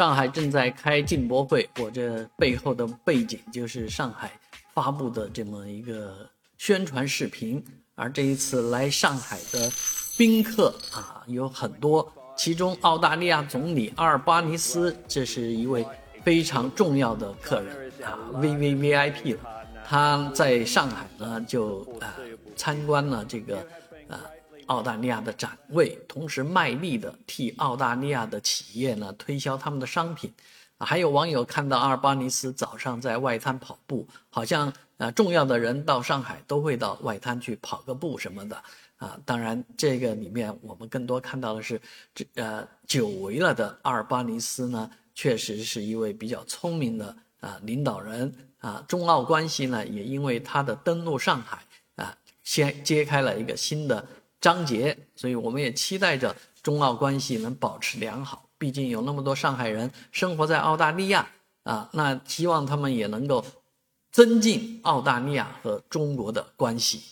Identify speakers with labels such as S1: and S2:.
S1: 上海正在开进博会，我这背后的背景就是上海发布的这么一个宣传视频。而这一次来上海的宾客啊，有很多，其中澳大利亚总理阿尔巴尼斯，这是一位非常重要的客人啊，V V V I P 了。他在上海呢，就啊参观了这个啊澳大利亚的展位，同时卖力的替澳大利亚的企业呢推销他们的商品。还有网友看到阿尔巴尼斯早上在外滩跑步，好像啊重要的人到上海都会到外滩去跑个步什么的啊。当然，这个里面我们更多看到的是，这呃久违了的阿尔巴尼斯呢，确实是一位比较聪明的啊领导人。啊，中澳关系呢，也因为他的登陆上海啊，先揭开了一个新的章节，所以我们也期待着中澳关系能保持良好。毕竟有那么多上海人生活在澳大利亚啊，那希望他们也能够增进澳大利亚和中国的关系。